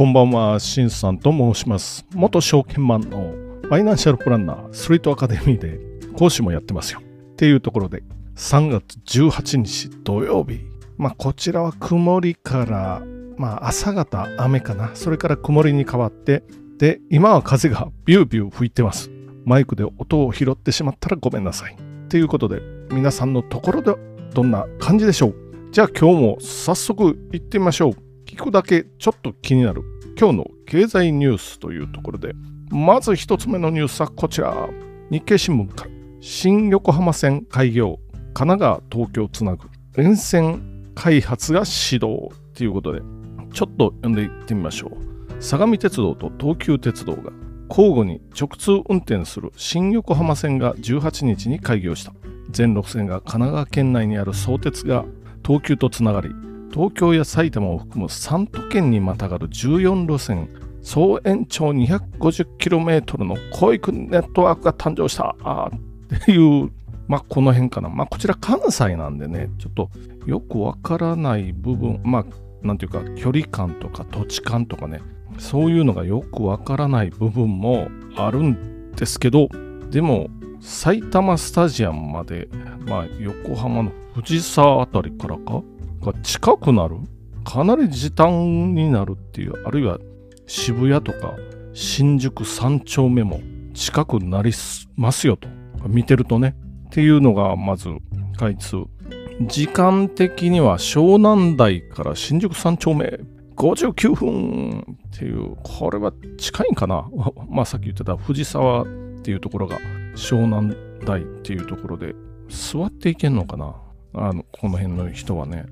こんばんは、しんさんと申します。元証券マンのファイナンシャルプランナー、ストリートアカデミーで講師もやってますよ。っていうところで、3月18日土曜日。まあ、こちらは曇りから、まあ、朝方雨かな。それから曇りに変わって、で、今は風がビュービュー吹いてます。マイクで音を拾ってしまったらごめんなさい。ということで、皆さんのところでどんな感じでしょう？じゃあ今日も早速行ってみましょう。聞くだけちょっと気になる今日の経済ニュースというところで、まず一つ目のニュースはこちら。日経新聞から、新横浜線開業、神奈川、東京つなぐ、沿線開発が始動ということで、ちょっと読んでいってみましょう。相模鉄道と東急鉄道が交互に直通運転する新横浜線が18日に開業した。全路線が神奈川県内にある相鉄が東急とつながり、東京や埼玉を含む3都県にまたがる14路線、総延長 250km の広域ネットワークが誕生したあっていう、まあこの辺かな。まあこちら関西なんでね、ちょっとよくわからない部分、まあなんていうか距離感とか土地感とかね、そういうのがよくわからない部分もあるんですけど、でも埼玉スタジアムまで、まあ横浜の藤沢あたりからか？が近くなる？かなり時短になるっていうあるいは渋谷とか新宿三丁目も近くなりますよと見てるとね。っていうのがまず開通。時間的には湘南台から新宿三丁目59分っていうこれは近いんかな？まあさっき言ってた藤沢っていうところが湘南台っていうところで座っていけんのかな？あのこの辺の人はね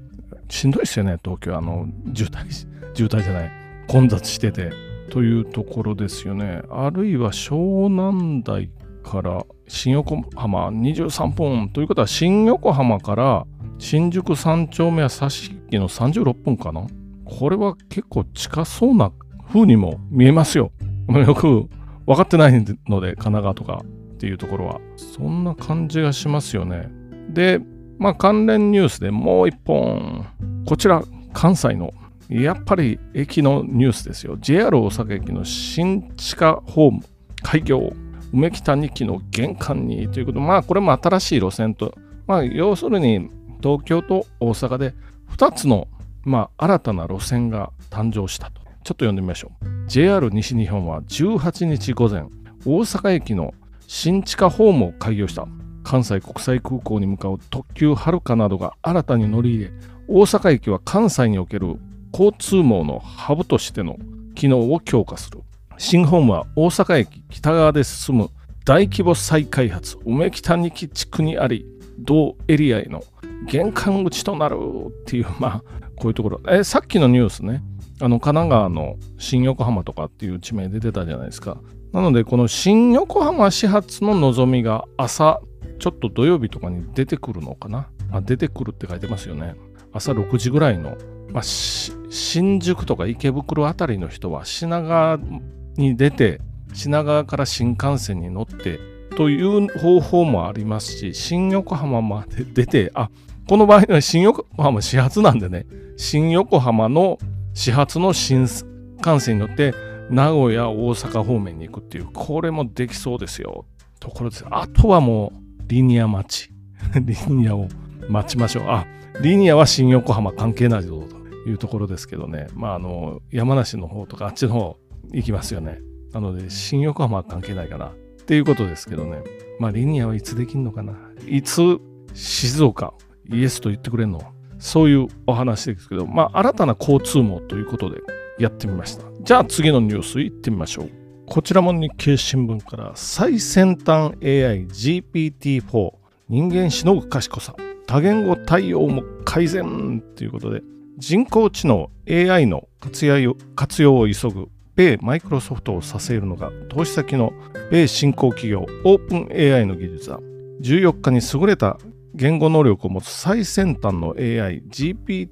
しんどいですよね、東京。あの、渋滞、渋滞じゃない、混雑してて。というところですよね。あるいは湘南台から新横浜23分ということは、新横浜から新宿三丁目や差し引きの36分かな？これは結構近そうな風にも見えますよ。よく分かってないので、神奈川とかっていうところは。そんな感じがしますよね。で、まあ関連ニュースでもう一本。こちら、関西の、やっぱり駅のニュースですよ。JR 大阪駅の新地下ホーム開業。梅北2期の玄関にということ、まあこれも新しい路線と、まあ要するに東京と大阪で2つの、まあ、新たな路線が誕生したと。ちょっと読んでみましょう。JR 西日本は18日午前、大阪駅の新地下ホームを開業した。関西国際空港に向かう特急はるかなどが新たに乗り入れ、大阪駅は関西における交通網のハブとしての機能を強化する。新ホームは大阪駅北側で進む大規模再開発梅北2期地区にあり、同エリアへの玄関口となるっていう、まあ、こういうところ。え、さっきのニュースね、あの、神奈川の新横浜とかっていう地名で出たじゃないですか。なので、この新横浜始発ののぞみが朝、ちょっと土曜日とかに出てくるのかな？あ出てくるって書いてますよね。朝6時ぐらいの、まあ、新宿とか池袋あたりの人は品川に出て品川から新幹線に乗ってという方法もありますし新横浜まで出てあこの場合は新横浜始発なんでね新横浜の始発の新幹線に乗って名古屋大阪方面に行くっていうこれもできそうですよ。ところですあとはもうリニア待ち。リニアを待ちましょう。あリニアは新横浜関係ないぞというところですけどね、まあ、あの山梨の方とかあっちの方行きますよね。なので、新横浜は関係ないかな。っていうことですけどね、まあ、リニアはいつできるのかな。いつ静岡、イエスと言ってくれるの。そういうお話ですけど、まあ、新たな交通網ということでやってみました。じゃあ次のニュース行ってみましょう。こちらも日経新聞から最先端 AI GPT-4 人間しのぐ賢さ多言語対応も改善ということで、人工知能 AI の活用活用を急ぐ米マイクロソフトを支えるのが投資先の米新興企業オープン AI の技術だ。14日に優れた言語能力を持つ最先端の AI GPT-4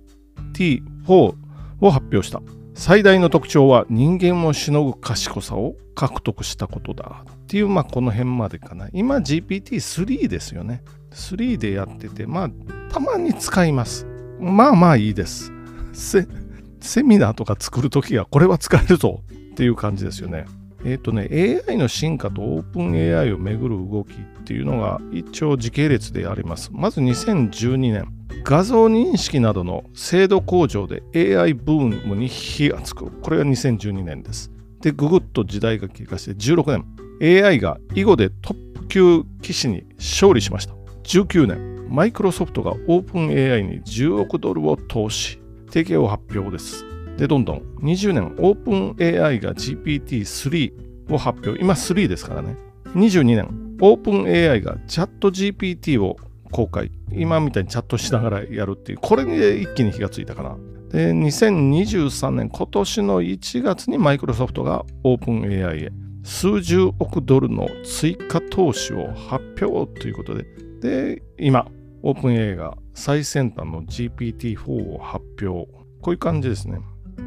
を発表した。最大の特徴は人間をしのぐ賢さを獲得したことだ。っていう、まあこの辺までかな。今 GPT-3 ですよね。3でやってて、まあたまに使います。まあまあいいです。セミナーとか作るときはこれは使えるぞっていう感じですよね。えっ、ー、とね、AI の進化とオープン AI をめぐる動きっていうのが一応時系列であります。まず2012年、画像認識などの精度向上で AI ブームに火がつく。これが2012年です。で、ぐぐっと時代が経過して16年、AI が囲碁でトップ級棋士に勝利しました。19年、マイクロソフトがオープン AI に10億ドルを投資。提携を発表です。で、どんどん20年、オープン AI が GPT-3 を発表。今3ですからね。22年、オープン AI がチャット GPT を公開。今みたいにチャットしながらやるっていう、これに一気に火がついたかな。で、2023年、今年の1月にマイクロソフトがオープン AI へ数十億ドルの追加投資を発表ということで、で、今、オープン AI が最先端の GPT-4 を発表。こういう感じですね。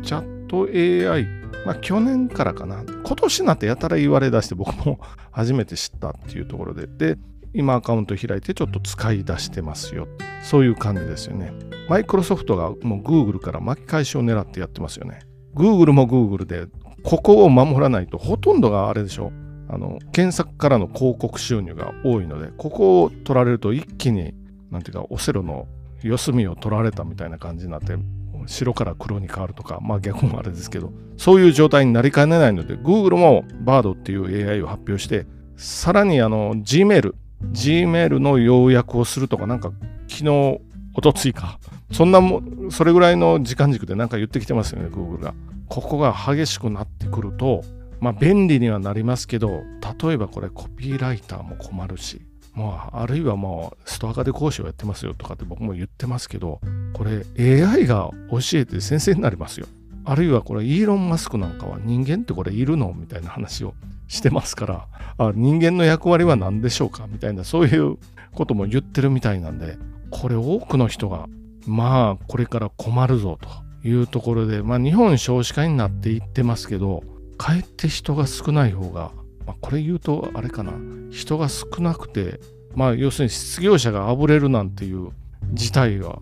チャット AI、まあ去年からかな。今年なってやたら言われだして僕も初めて知ったっていうところで。で、今アカウント開いてちょっと使い出してますよ。そういう感じですよね。マイクロソフトがもう Google から巻き返しを狙ってやってますよね。Google も Google で、ここを守らないとほとんどがあれでしょ。あの、検索からの広告収入が多いので、ここを取られると一気に、なんていうか、オセロの四隅を取られたみたいな感じになって、白から黒に変わるとか、まあ逆もあれですけど、そういう状態になりかねないので、Google も BARD っていう AI を発表して、さらにあの Gmail、Gmail の要約をするとか、なんか昨日、おとついか、そんなも、それぐらいの時間軸でなんか言ってきてますよね、Google が。ここが激しくなってくると、まあ便利にはなりますけど、例えばこれコピーライターも困るし、まあ、あるいはもうストア化で講師をやってますよとかって僕も言ってますけど、これ AI が教えて先生になりますよ。あるいはこれイーロン・マスクなんかは人間ってこれいるのみたいな話をしてますからあ人間の役割は何でしょうか？みたいなそういうことも言ってるみたいなんでこれ多くの人がまあこれから困るぞというところでまあ日本少子化になっていってますけどかえって人が少ない方が、まあ、これ言うとあれかな。人が少なくてまあ要するに失業者があぶれるなんていう事態は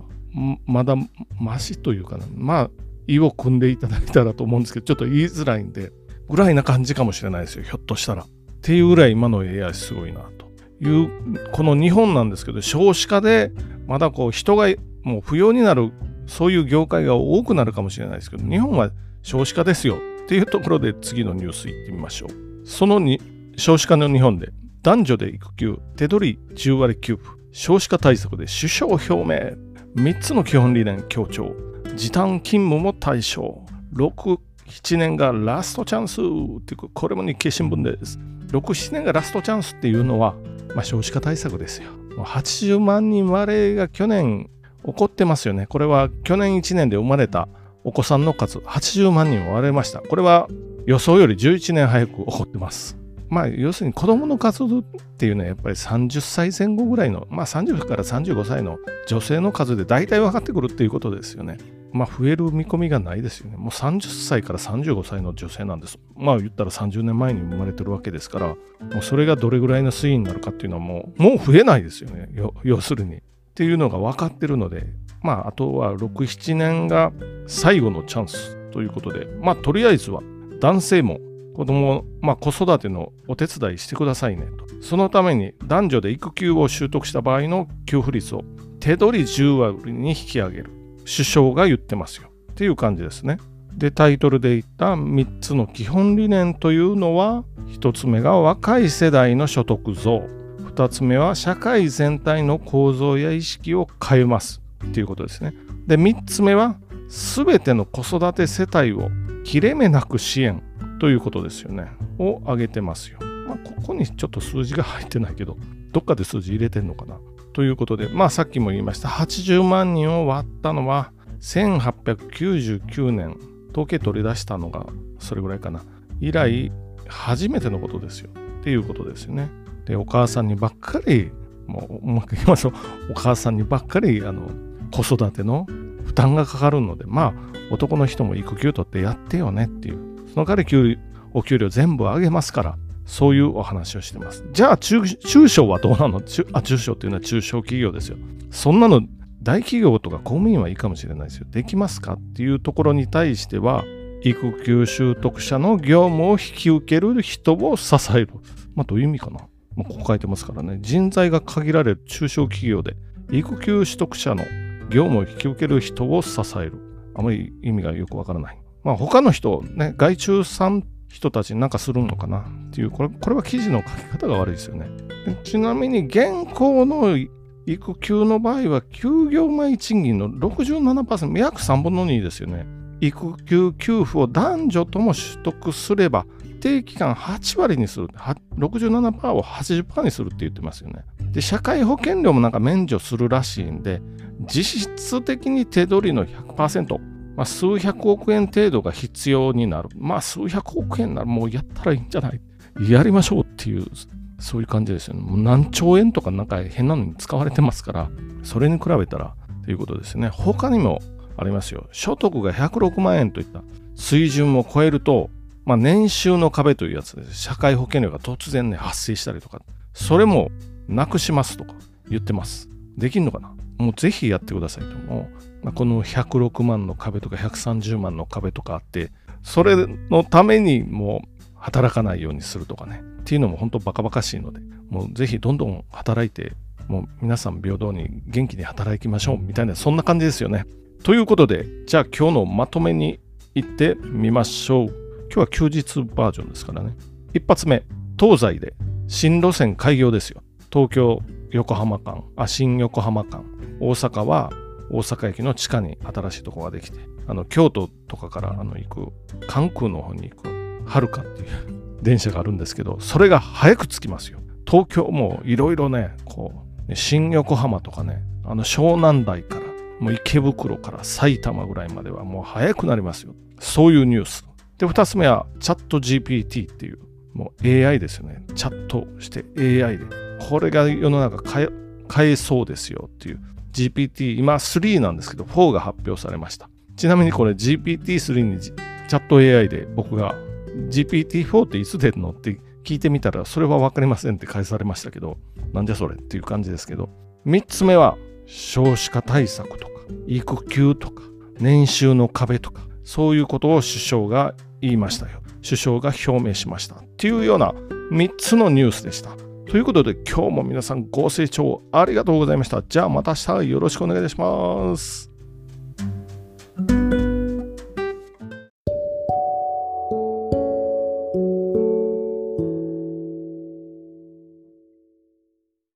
まだマシというかな。まあ意を組んでいただいたらと思うんですけどちょっと言いづらいんでぐらいな感じかもしれないですよひょっとしたら。っていうぐらい今の AI すごいなというこの日本なんですけど少子化でまだこう人がもう不要になるそういう業界が多くなるかもしれないですけど日本は少子化ですよっていうところで次のニュースいってみましょうそのに少子化の日本で男女で育休手取り10割給付少子化対策で首相表明3つの基本理念強調。時短勤務も対象6 7年がラストチャンスっていうこれも日経新聞です6、7年がラストチャンスっていうのは、まあ、少子化対策ですよ。80万人割れが去年起こってますよね。これは去年1年で生まれたお子さんの数、80万人割れました。これは予想より11年早く起こってます。まあ、要するに子供の数っていうのはやっぱり30歳前後ぐらいの、まあ30から35歳の女性の数で大体分かってくるっていうことですよね。まあ、増える見込みがないですよね。もう30歳から35歳の女性なんです。まあ言ったら30年前に生まれてるわけですから、もうそれがどれぐらいの推移になるかっていうのはもう、もう増えないですよね。要するに。っていうのが分かってるので、まああとは6、7年が最後のチャンスということで、まあとりあえずは男性も子供、まあ子育てのお手伝いしてくださいねと。そのために男女で育休を習得した場合の給付率を手取り10割に引き上げる。首相が言ってますよっていう感じですね。でタイトルで言った3つの基本理念というのは1つ目が若い世代の所得増2つ目は社会全体の構造や意識を変えますっていうことですね。で3つ目は全ての子育て世帯を切れ目なく支援ということですよね。を挙げてますよ。まあ、ここにちょっと数字が入ってないけどどっかで数字入れてんのかな。ということで、まあさっきも言いました、80万人を割ったのは1899年、統計取り出したのがそれぐらいかな。以来、初めてのことですよ。っていうことですよね。で、お母さんにばっかり、もううまく言いますと、お母さんにばっかり、あの、子育ての負担がかかるので、まあ、男の人も育休取ってやってよねっていう。その代わりお給料全部上げますから、そういうお話をしてます。じゃあ中、中小はどうなの？中あ中小っていうのは中小企業ですよ。そんなの大企業とか公務員はいいかもしれないですよ。できますか？っていうところに対しては、育休習得者の業務を引き受ける人を支える。まあ、どういう意味かな？まあ、ここ書いてますからね。人材が限られる中小企業で、育休取得者の業務を引き受ける人を支える。あまり意味がよくわからない。まあ、他の人、ね、外注さん人たちに何かするのかな？っていう、これこれは記事の書き方が悪いですよね。ちなみに現行の育休の場合は休業前賃金の67%、約3分の2ですよね。育休給付を男女とも取得すれば定期間8割にする、67%を80%にするって言ってますよね。で、社会保険料もなんか免除するらしいんで、実質的に手取りの100%、まあ、数百億円程度が必要になる。まあ、数百億円ならもうやったらいいんじゃない？やりましょうっていう、そういう感じですよね。もう何兆円とかなんか変なのに使われてますから、それに比べたらということですね。他にもありますよ。所得が106万円といった水準を超えると、まあ、年収の壁というやつです。社会保険料が突然ね、発生したりとか、それもなくしますとか言ってます。できんのかな？もうぜひやってくださいと。もう、まあ、この106万の壁とか130万の壁とかあって、それのためにもう働かないようにするとかね。っていうのも本当バカバカしいので、もうぜひどんどん働いて、もう皆さん平等に元気に働きましょうみたいな、そんな感じですよね。ということで、じゃあ今日のまとめに行ってみましょう。今日は休日バージョンですからね。一発目、東西で新路線開業ですよ。東京横浜間、あ、新横浜間。大阪は大阪駅の地下に新しいとこができて、あの、京都とかからあの行く、関空の方に行く、はるかっていう 電車があるんですけど、それが早く着きますよ。東京もいろいろね、こう、新横浜とかね、あの湘南台から、もう池袋から埼玉ぐらいまではもう早くなりますよ。そういうニュース。で、二つ目はチャット GPT っていう、もう AI ですよね。チャットして AI で。これが世の中変えそうですよっていう GPT、今3なんですけど、4が発表されました。ちなみにこれ GPT3 にチャット AI で僕が GPT4 っていつ出るのって聞いてみたら、それは分かりませんって返されましたけど、なんじゃそれっていう感じですけど、3つ目は少子化対策とか、育休とか、年収の壁とか、そういうことを首相が言いましたよ。首相が表明しました。っていうような3つのニュースでした。ということで今日も皆さんご清聴ありがとうございました。じゃあまた明日よろしくお願いします。